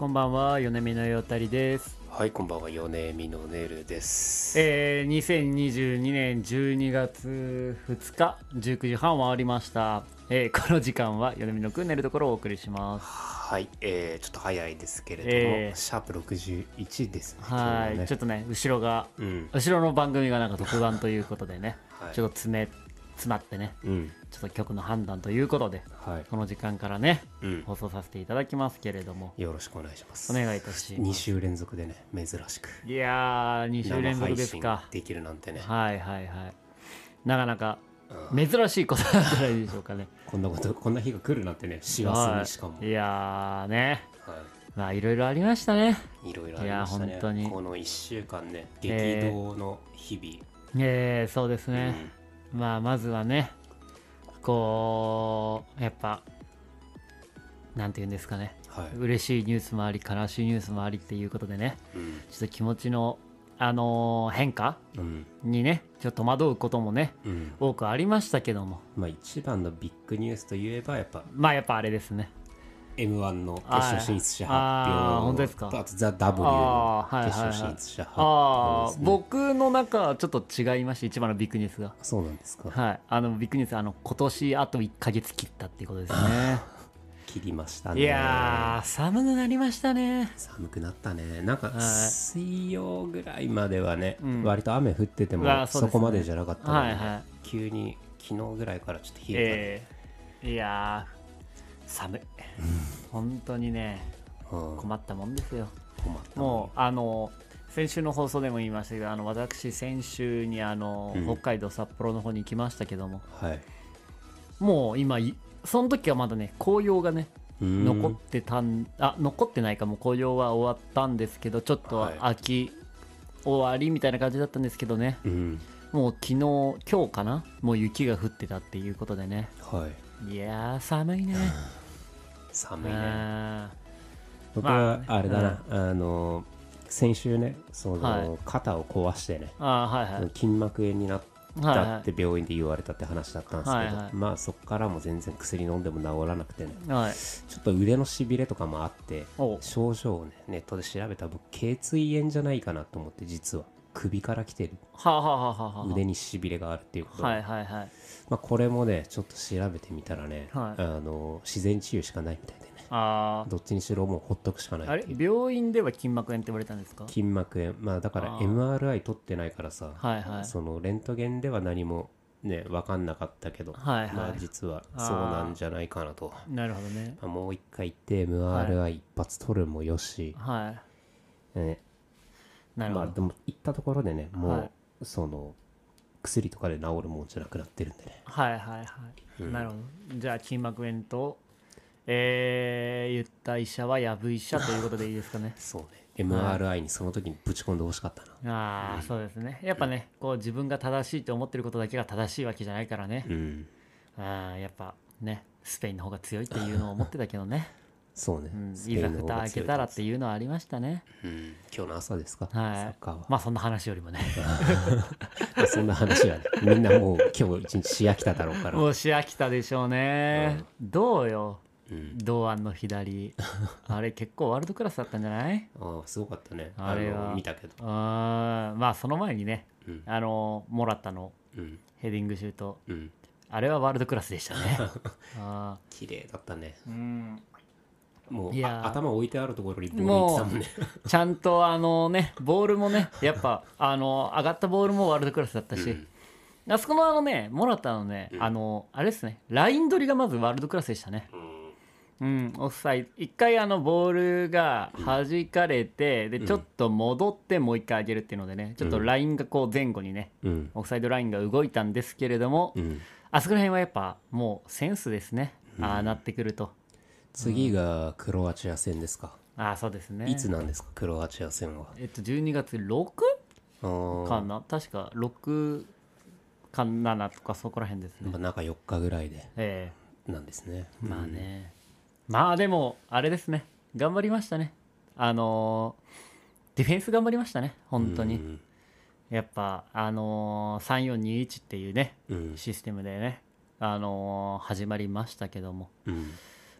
こんばんは、米見のよたりです。はい、こんばんは、米みのねるです。えー、2022年12月2日、19時半回りました。えー、この時間は米見のくん寝るところをお送りします。はい、えー、ちょっと早いですけれども、えーシャープ61ですね。はい、今日ちょっとね、後ろが、ね。後ろの番組がなんか特番ということでね、はいちょっと詰め、詰まってね、うん。うん。ちょっと曲の判断ということで、はい。この時間からね、うん。放送させていただきますけれども、よろしくお願いします。お願いいたしま2す。週連続でね、珍しく。いやー、2週連続ですかできるなんてね。はいはいはい。なかなかうん珍しいことなんじゃないでしょうかね。こんなこと、こんな日が来るなんてね、幸せにしかも。はい、いやーね、はまあいろいろありましたね。い。いろいろありましたね。この1週間ね、えー激動の日々。えー、そうですね。まあまずはね、こう、やっぱ、なんて言うんですかね。うん。はい。嬉しいニュースもあり、悲しいニュースもありっていうことでね、うん。ちょっと気持ちの、あのー変化うん。にね、ちょっと戸惑うこともね、うん。多くありましたけども、まあ一番のビッグニュースといえばやっぱまあやっぱあれですね。M1 の決勝進出者発表。とあとザ・ W の決勝進出者発表僕の中はちょっと違いまして一番のビッグニュースが。そうなんですか。はい。あのビッグニュースあの今年あと1か月切ったっていうことですね。切りましたね。いやー寒くなりましたね。寒くなったね。なんかはい。水曜ぐらいまではね、うん。割と雨降っててもうわそこまでじゃなかったのに、はいはい。急に昨日ぐらいからちょっと冷ええー、いやー寒い。本当にね困ったもんですよ。困った。もうあの先週の放送でも言いましたけどあの私先週にあの、うん。北海道札幌の方に行きましたけども。うはい。もう今いその時はまだね紅葉がね残ってたんあ残ってないかも紅葉は終わったんですけどちょっとはい。秋終わりみたいな感じだったんですけどね。うん。もう昨日今日かな？もう雪が降ってたっていうことでね。はい。いやー寒いね 寒いね。あ僕まはああれだな、あの先週ねその、はい。肩を壊してねはいはい。筋膜炎になっはいたはって病院で言われたって話だったんですけど、はいはい。まあそこからも全然薬飲んでも治らなくてねいはい。ちょっと腕のしびれとかもあってお症状をねネットで調べたら僕頸椎炎じゃないかなと思って実は首から来てる。はあはあはあは腕にしびれがあるっていうこと。で、はいはいはい。まあ、これもねちょっと調べてみたらね、はい。あの自然治癒しかないみたいでね。あどっちにしろもうほっとくしかないーあれ？病院では筋膜炎って言われたんですか？筋膜炎。まあだから MRI 取ってないからさ、はいはい。そのレントゲンでは何もね分かんなかったけど、はいはい。まあ実はそうなんじゃないかなと。なるほどね。まあもう一回行って MRI 一発取るもよし、はい。ねまあでも行ったところでねもう、はいその薬とかで治るもんじゃなくなってるんでね。はいはいはい、なるほど。じゃあ筋膜炎とえー、言った医者はやぶ医者ということでいいですかね。そうね。MRI にその時にぶち込んでほしかったな。ああ、そうですね。やっぱねこう自分が正しいと思ってることだけが正しいわけじゃないからね、うん。ああやっぱねスペインの方が強いっていうのを思ってたけどね、そうね、うん、いざ蓋開けたらっていうのはありましたね。うん、今日の朝ですか、はい。サッカーは、まあそんな話よりもね。まあそんな話はね。みんなもう今日一日し飽きただろうから。もうし飽きたでしょうね、どうよ？うん、堂安の左。あれ結構ワールドクラスだったんじゃない？ああすごかったね。あれは。の見たけど。あー。まあその前にね、うん。あのモラタのうん。ヘディングシュート。うん。あれはワールドクラスでしたね。あ綺麗だったね。ーうんもういや頭置いてあるところにボール行ってたもんね。ちゃんとあのねボールもね やっぱあの上がったボールもワールドクラスだったし、うん。あそこのあのねモラタのね、あのあれですねライン取りがまずワールドクラスでしたね。うん、オフサイド。一回あのボールが弾かれて、でちょっと戻ってもう一回上げるっていうのでねちょっとラインがこう前後にねうん。オフサイドラインが動いたんですけれども、うん。あそこら辺はやっぱもうセンスですね、ああなってくると次がクロアチア戦ですか、ああそうですね。いつなんですか？クロアチア戦は。えっと12月 6? あー。かな？確か6か7とかそこら辺ですね。まあ中4日ぐらいでえなんですね。えまあね、まあでもあれですね。頑張りましたね。あのーディフェンス頑張りましたね。本当に、うん。やっぱあのー3421っていうねうん。システムでねあのー始まりましたけども。うん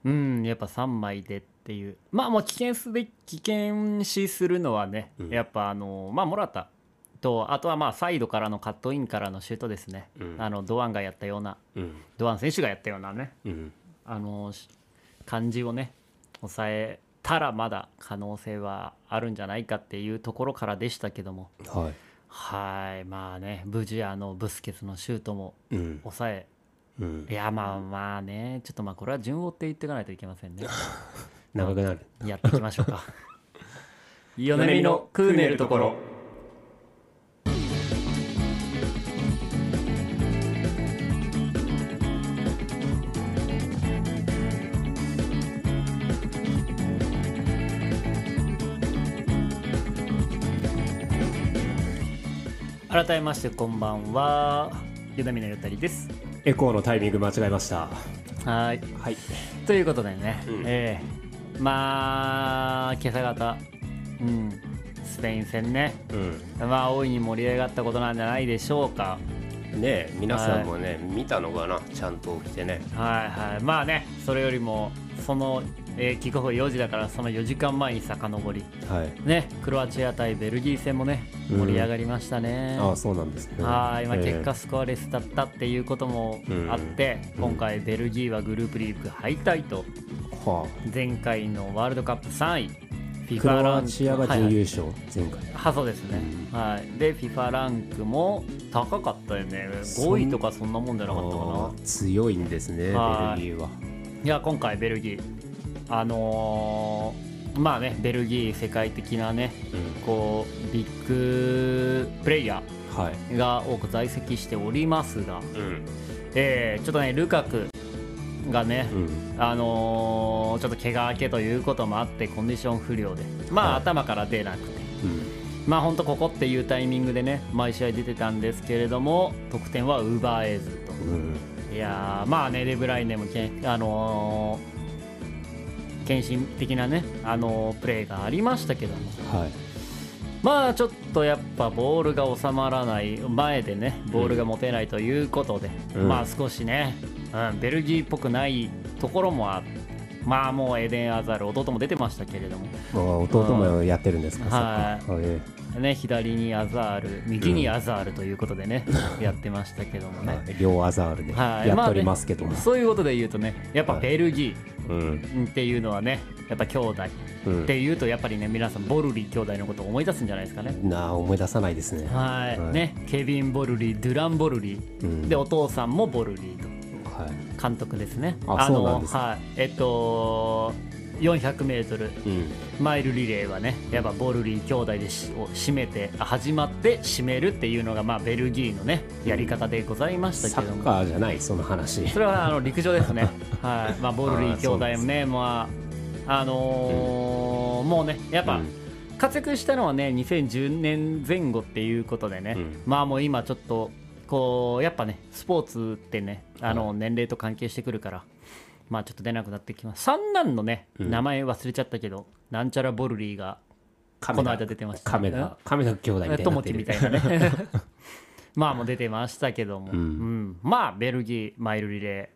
うんやっぱ3枚でっていう。まあもう危険すべ危険視するのはね、うん。やっぱあのまあモラタとあとはまあサイドからのカットインからのシュートですね、うん。あのドアンがやったようなうん。ドアン選手がやったようなね。うん。あのし感じをね抑えたらまだ可能性はあるんじゃないかっていうところからでしたけども。はい。はい。まあね無事あのブスケツのシュートもうん。抑えうん。いやまあまあね。ちょっとまあこれは順を追って言っていかないといけませんね。長くなる。やっていきましょうか。米見のクーネルところ。改めましてこんばんは。米見のゆったりですエコーのタイミング間違えました。はい。はい。ということでね、うん。ええ。まあ今朝方、うん、スペイン戦ね、うん。まあ大いに盛り上がったことなんじゃないでしょうか。ねえ皆さんもね、見たのかな？ちゃんと起きてね。はいはい、まあね、それよりも、その、えーキックオフ4時だから、その4時間前に遡り、はい。ね、クロアチア対ベルギー戦もね、うん。盛り上がりましたね。ああそうなんですね。はい、まあ、ええ。結果スコアレスだったっていうこともあって、うん。今回ベルギーはグループリーグ敗退と。は前回のワールドカップ3位。あクロアチアが準はい優勝、前回。はそうですね、うはい、で FIFA ランクも高かったよね。そん5位とかそんなもんじゃなかったかな。強いんですねベルギはいーは。いや今回ベルギーあのーまあねベルギー世界的なねうん。こうビッグプレイヤはい。ーが多く在籍しておりますが、うん。えーちょっとねルカクがね、うん。あのーちょっと怪我明けということもあってコンディション不良でまあ、はい。頭から出なくて。うん。まあ本当ここっていうタイミングでね毎試合出てたんですけれども得点は奪えずと。うん。いやーまあねデブライネもけんあのー献身的なね、あのープレーがありましたけども。はい。まあちょっとやっぱボールが収まらない前でねボールが持てないということで、うん。まあ少しね、うん、ベルギーっぽくないところもあまあもうエデン・アザール弟も出てましたけれども。まあ弟もやってるんですか？はいサッカーえね、左にアザール右にアザールということでね、やってましたけどもえね、はい。両アザールではい。やっておりますけども、そういうことで言うとねやっぱベルギうんーっていうのはねやっぱ兄弟。うん。っていうとやっぱりね皆さんボルリー兄弟のことを思い出すんじゃないですかね。なあ思い出さないですね。はい、はい。ねケビン・ボルリードゥラン・ボルリー、うん。でお父さんもボルリーと。はい。監督ですね。あそうなんですか。はい。えっと 400m うん。マイルリレーはねやっぱボルリー兄弟でしを締めてあ始まって締めるっていうのがまあベルギーのねやり方でございましたサけども、ッカーじゃないその話。それはあの陸上ですね。はい。まあボルリー兄弟もねまああのーもうねやっぱ、うん。活躍したのはね2010年前後っていうことでね、うん。まあもう今ちょっとこうやっぱねスポーツってねあの年齢と関係してくるから、まあちょっと出なくなってきます。三男のね、うん。名前忘れちゃったけどなんちゃらボルリーがカこの間出てましたカメラカメラ兄弟みたいなってみたいなね。まあもう出てましたけども、うん。うん。まあベルギーマイルリレー、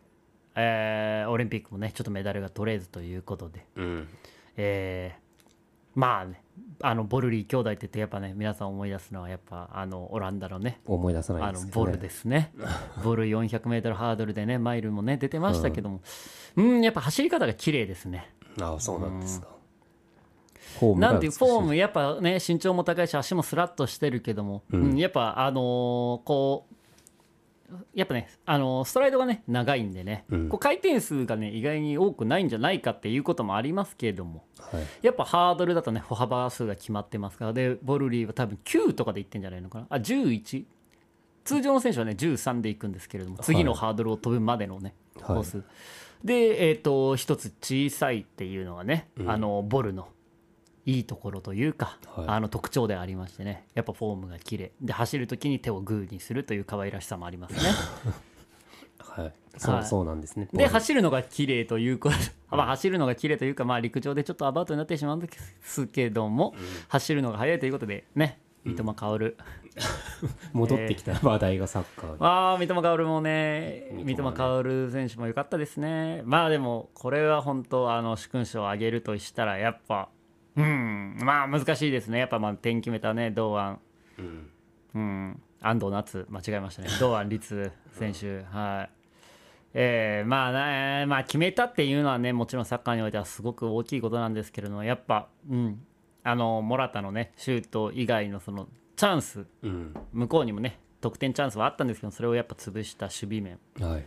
えーオリンピックもねちょっとメダルが取れずということで、うん。えーまあねあのボルリー兄弟って言ってやっぱね皆さん思い出すのはやっぱあのオランダのね思い出さないね。のボルですね。ボル 400m ハードルでねマイルもね出てましたけども、うん、やっぱ走り方が綺麗ですね。ああそうなんですか。フォームがなんていうフォームやっぱね身長も高いし足もスラッとしてるけども、うんやっぱあのーこうやっぱね、あのーストライドがね長いんでね、うん。こう回転数がね意外に多くないんじゃないかっていうこともありますけれどもはい。やっぱハードルだとね歩幅数が決まってますからでボルリーは多分9とかでいってんじゃないのかな？あ11通常の選手はね13でいくんですけれども次のハードルを飛ぶまでのね、はい。コース。でえっ、と一つ小さいっていうのはね、あのボルのいいところというか、はい。あの特徴でありましてね。やっぱフォームが綺麗。で走る時に手をグーにするという可愛らしさもありますね。はい。そうはい。そうなんですね。で走るのが綺麗ということまあ走るのが綺麗というかまあ陸上でちょっとアバウトになってしまうんですけども、走るのが速いということでね三笘薫、戻ってきた話題がサッカーに、ああ三笘薫もね。三笘薫選手も良かったですね。まあでもこれは本当あの殊勲賞をあげるとしたらやっぱうん。まあ難しいですね。やっぱまあ点決めたね堂安。うん。うん。安藤夏間違えましたね。堂安律選手。はい。えー、まあねまあ決めたっていうのはねもちろんサッカーにおいてはすごく大きいことなんですけれどもやっぱうん。あのモラタのねシュート以外のそのチャンスうん。向こうにもね得点チャンスはあったんですけどそれをやっぱ潰した守備面。はい。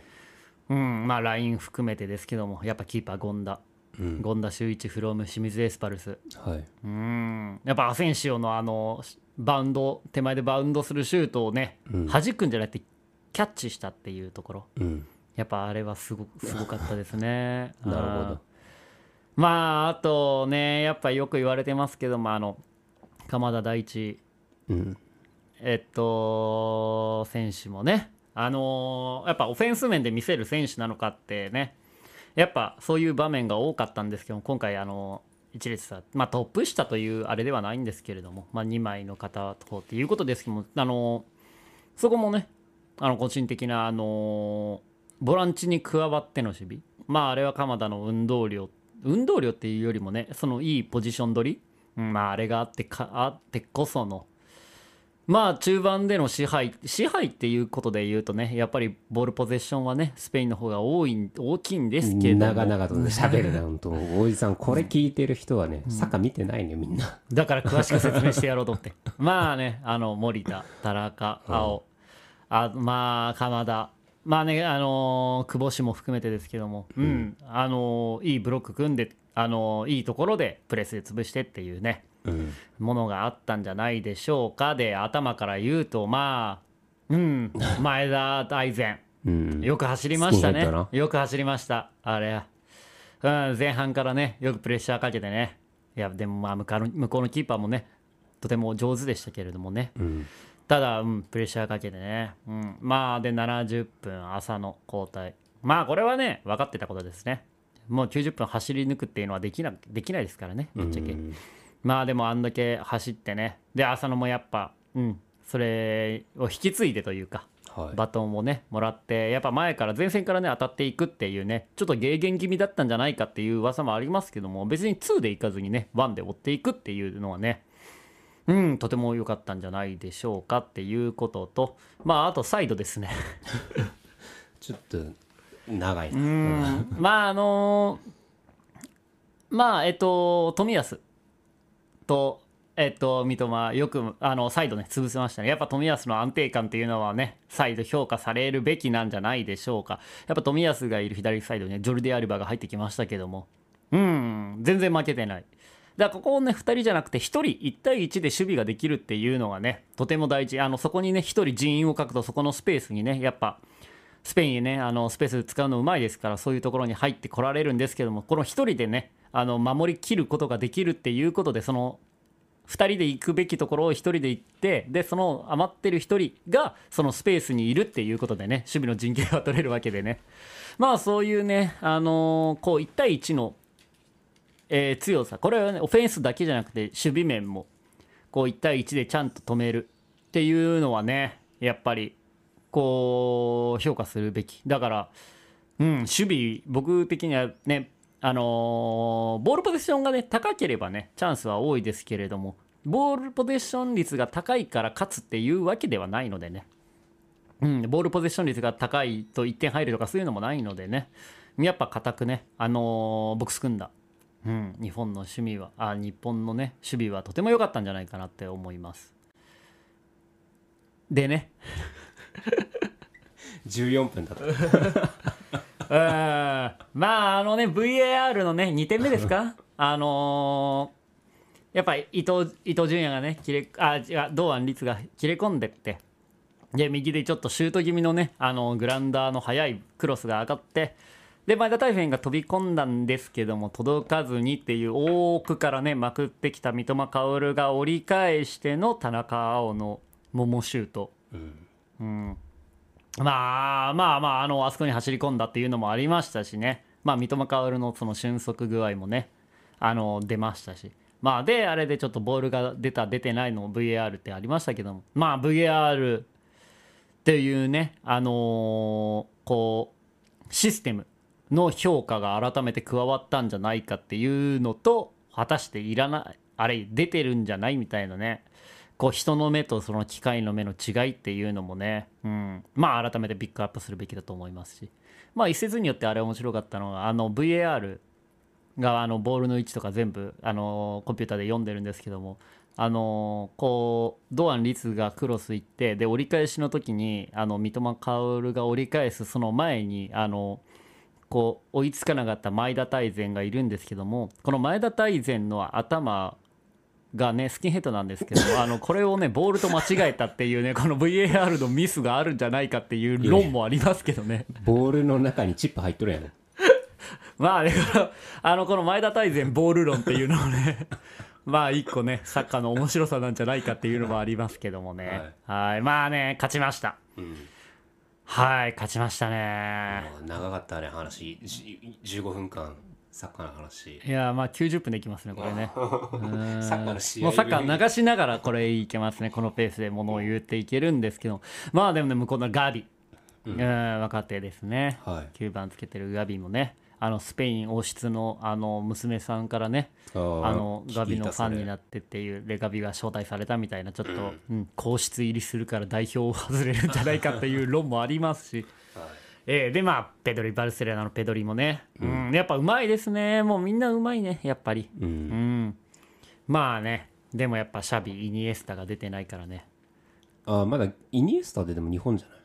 うん。まあライン含めてですけどもやっぱキーパー権田。うん権田修一フロム清水エスパルス。はい。うん。やっぱアセンシオのあのバウンド手前でバウンドするシュートをね、うん。弾くんじゃなくてキャッチしたっていうところ。うん。やっぱあれはすご すごかったですね。なるほど。まああとねやっぱよく言われてますけどもあの鎌田大地。うん。えっと、選手もね、あのーやっぱオフェンス面で見せる選手なのかってね、やっぱそういう場面が多かったんですけど、今回、あの一列さ、まあ、トップ下というあれではないんですけれども、まあ、2枚の方とっていうことですけども、あのそこもね、あの個人的な、あのボランチに加わっての守備、まあ、あれは鎌田の運動量、運動量っていうよりもね、そのいいポジション取り、うんまあ、あれがあってかあってこその、まあ中盤での支配支配っていうことで言うとねやっぱりボールポゼッションはねスペインの方が多い大きいんですけども。長々とね喋るな本当。おじさんこれ聞いてる人はねサッカー見てないねみんな。だから詳しく説明してやろうと思って。まあねあの森田田中青あまあ鎌田。まあねあのー久保氏も含めてですけども。うん、あのーいいブロック組んであのーいいところでプレスで潰してっていうね。うんものがあったんじゃないでしょうかで頭から言うとまあうん前田大然うんよく走りましたね。よく走りました。あれ。うん、前半からね、よくプレッシャーかけてね。いや、でもまあ向こうの、向こうのキーパーもね、とても上手でしたけれどもね。うんただ、うん、プレッシャーかけてね。うん、まあ、で、70分、朝の交代。まあ、これはね、分かってたことですね。もう90分走り抜くっていうのはできなできないですからね、ぶっちゃけ。うんまあでもあんだけ走ってね。で浅野もやっぱうんそれを引き継いでというかはい。バトンをねもらってやっぱ前から前線からね当たっていくっていうねちょっと迎撃気味だったんじゃないかっていう噂もありますけども別に2でいかずにね1で追っていくっていうのはねうんとても良かったんじゃないでしょうかっていうこととまああとサイドですね。ちょっと長いな。うん。まああのまあえっと冨安とえっと三笘よくあのサイドね潰せましたね。やっぱ冨安の安定感っていうのはねサイド評価されるべきなんじゃないでしょうか。やっぱ冨安がいる左サイドにねジョルディ・アルバが入ってきましたけども。うん全然負けてない。だからここをね2人じゃなくて1人1対1で守備ができるっていうのがねとても大事。あのそこにね1人人員を書くとそこのスペースにねやっぱスペインへねあのスペース使うのうまいですからそういうところに入ってこられるんですけどもこの1人でねあの守りきることができるっていうことでその2人で行くべきところを1人で行ってでその余ってる1人がそのスペースにいるっていうことでね守備の陣形が取れるわけでね。まあそういうね、あのーこう1対1の、えー強さ。これはねオフェンスだけじゃなくて守備面もこう1対1でちゃんと止めるっていうのはねやっぱりこう評価するべき。だから、うん、守備僕的にはねあのーボールポゼッションがね高ければねチャンスは多いですけれどもボールポゼッション率が高いから勝つっていうわけではないのでね、うん、ボールポゼッション率が高いと1点入るとかそういうのもないのでね。やっぱ固くね、あのーボックス組んだ、うん、日本の守備はあ日本のね守備はとても良かったんじゃないかなって思います。でね。14分だった。う んまああのね VAR のね2点目ですか？あのーやっぱり伊藤伊藤純也がね切れあ違う堂安律が切れ込んでってで右でちょっとシュート気味のねあのグラウンダーの速いクロスが上がってで前田大然が飛び込んだんですけども届かずにっていう奥からねまくってきた三笘薫が折り返しての田中碧の桃シュート。うんまあまあまああのあそこに走り込んだっていうのもありましたしね、まあ、三笘薫のその俊足具合もねあの出ましたし。まあであれでちょっとボールが出た出てないの VAR ってありましたけども。まあ VAR っていうねあのーこうシステムの評価が改めて加わったんじゃないかっていうのと果たしていらないあれ出てるんじゃないみたいなね。こう人の目とその機械の目の違いっていうのもね、うん、まあ改めてピックアップするべきだと思いますし。まあ一説によってあれ面白かったのがあの VAR があのボールの位置とか全部あのコンピューターで読んでるんですけどもあのこう堂安律がクロス行ってで折り返しの時にあの三笘薫が折り返すその前にあのこう追いつかなかった前田大然がいるんですけどもこの前田大然の頭がねスキンヘッドなんですけど あのこれをねボールと間違えたっていうねこの VAR のミスがあるんじゃないかっていう論もありますけどね。ボールの中にチップ入っとるやん まあね、このあのこの前田大然ボール論っていうのもね まあ一個ねサッカーの面白さなんじゃないかっていうのもありますけどもね。はい。まあね勝ちました。うん。はい勝ちましたね。長かったね話。じ15分間サッカーの話。いやまあ90分でいきますねこれね。サッカーの試合。もうサッカー流しながらこれいけますね。このペースでものを言っていけるんですけど。まあでもね向こうのガビ、うん、若手ですね。はい。9番つけてるガビもね。あのスペイン王室のあの娘さんからね。ああのガビのファンになっってっていう。でガビが招待されたみたいなちょっと、うん皇室入りするから代表を外れるんじゃないかっていう論もありますし、えーでまあペドリバルセロナのペドリもね、うん。やっぱうまいですね。もうみんなうまいねやっぱり、ううん。ん、まあねでもやっぱシャビイニエスタが出てないからね。あまだイニエスタででも日本じゃない？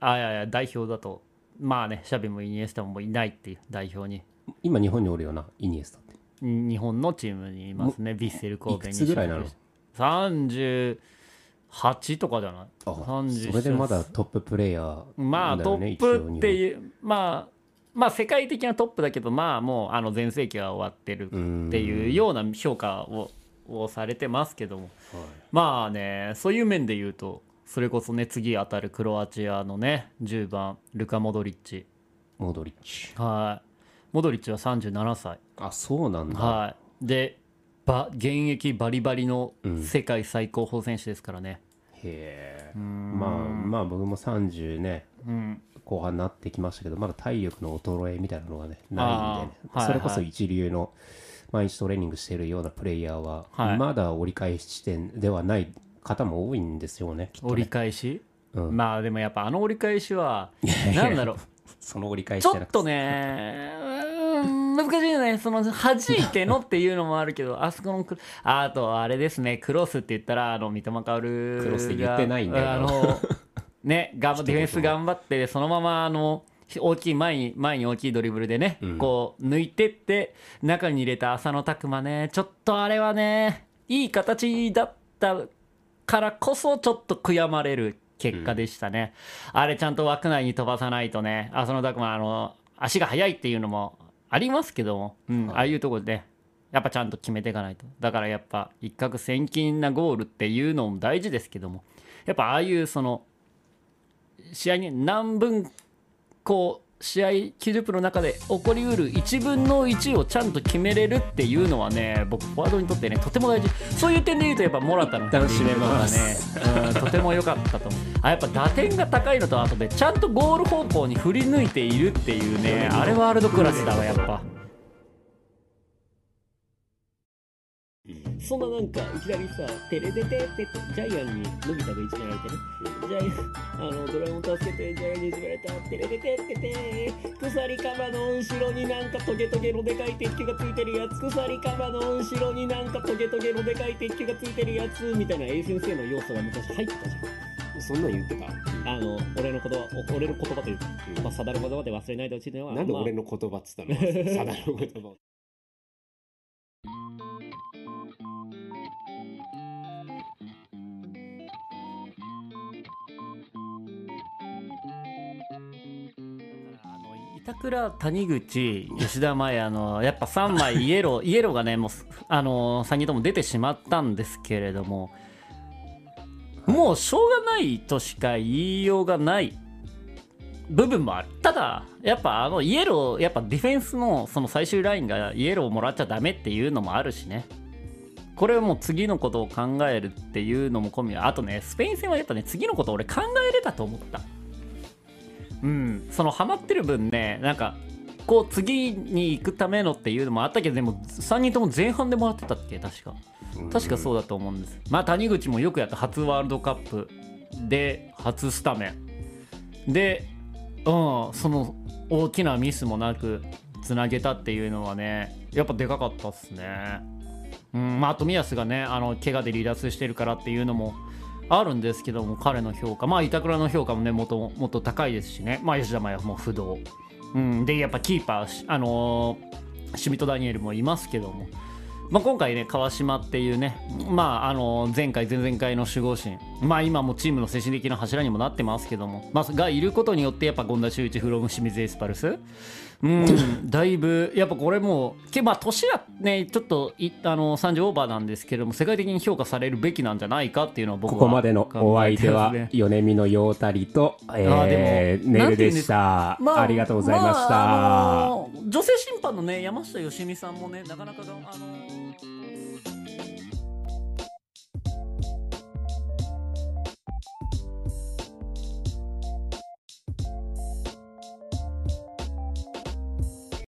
あいやいや代表だと。まあねシャビもイニエスタもいないっていう代表に。今日本におるよなイニエスタって。日本のチームにいますねヴィッセル神戸にいくつぐらいなの？38とかじゃない？あ30それでまだトッププレイヤーまあトップってういうまあまあ世界的なトップだけどまあもうあの全盛期は終わってるっていうような評価ををされてますけども。まあねそういう面で言うとそれこそね次当たるクロアチアのね10番ルカ・モドリッチ。モドリッチ。はい。モドリッチは37歳あそうなんだ。はい。でば現役バリバリのうん。世界最高峰選手ですからねへえまあまあ僕も30ねうん。後半になってきましたけどまだ体力の衰えみたいなのがねないんでね、あー。はいそれこそ一流の毎日トレーニングしているようなプレイヤーは、はい。まだ折り返し地点ではない方も多いんですよねね。折り返し、うん。まあでもやっぱあの折り返しはなんだろう。その折り返しちょっとね難しいよね。その弾いてのっていうのもあるけどあそこのクロあとあれですね。クロスって言ったらあの三笘薫がクロスって言ってないんだよ。あのね頑張ディフェンス頑張ってそのままあの大きい前に前に大きいドリブルでね、うん。こう抜いてって中に入れた浅野拓磨ね。ちょっとあれはねいい形だったからこそちょっと悔やまれる結果でしたね、あれちゃんと枠内に飛ばさないとね浅野拓磨あの足が速いっていうのもありますけども、うんああいうところでやっぱちゃんと決めていかないと。だからやっぱ一攫千金なゴールっていうのも大事ですけどもやっぱああいうその試合に何分こう試合90分の中で起こりうる1分の1をちゃんと決めれるっていうのはね僕フォワードにとってねとても大事。そういう点で言うとやっぱモラタの一旦締めます。がね、うん、とても良かったと思う。あやっぱ打点が高いのとあとでちゃんとゴール方向に振り抜いているっていうねあれワールドクラスだわやっぱ。そんななんかいきなりさ「テレテテテ」ってジャイアンにのび太がいじめられてね。ジャイアンあのドラえもん助けてジャイアンにいじめられた「テレテテテテ」鎖鎌の後ろになんかトゲトゲのでかい鉄球がついてるやつ鎖鎌の後ろになんかトゲトゲのでかい鉄球がついてるやつみたいな A 先生の要素が昔入ってたじゃん。そんなん言ってた。あの俺の言葉お俺の言葉というか、まあ、定る言葉で忘れないでほしいのはなんでまあ俺の言葉っつったの？サダの言葉板倉谷口吉田麻也のやっぱ3枚 イエローイエローがねもうあの3人とも出てしまったんですけれどももうしょうがないとしか言いようがない部分もある。ただやっぱあのイエローやっぱディフェンスのその最終ラインがイエローをもらっちゃダメっていうのもあるしね。これはもう次のことを考えるっていうのも込みあとねスペイン戦はやっぱね次のことを俺考えれたと思ったうん。そのハマってる分ねなんかこう次に行くためのっていうのもあったけどでも3人とも前半でもらってたっけ？確か。確かそうだと思うんです。まあ谷口もよくやった初ワールドカップで初スタメン。でうんその大きなミスもなくつなげたっていうのはねやっぱでかかったっすね。うんまああと宮須がねあの怪我で離脱してるからっていうのもあるんですけども彼の評価。まあ板倉の評価もねもっともっと高いですしね。まあ吉田麻也も不動。うん。でやっぱキーパーあのーシュミット・ダニエルもいますけども。まあ、今回ね川島っていうね、まあ、あの前回前々回の守護神、まあ、今もチームの精神的な柱にもなってますけども、まあ、がいることによってやっぱ権田修一フロム清水エスパルス。うん。だいぶやっぱこれもけまあ年はねちょっといあの30オーバーなんですけども世界的に評価されるべきなんじゃないかっていうのは僕はここまでのお相手は米見のようたりと、えあー、でもネルでした。ありがとうございました、女性審判のね山下良美さんもねなかなかがあの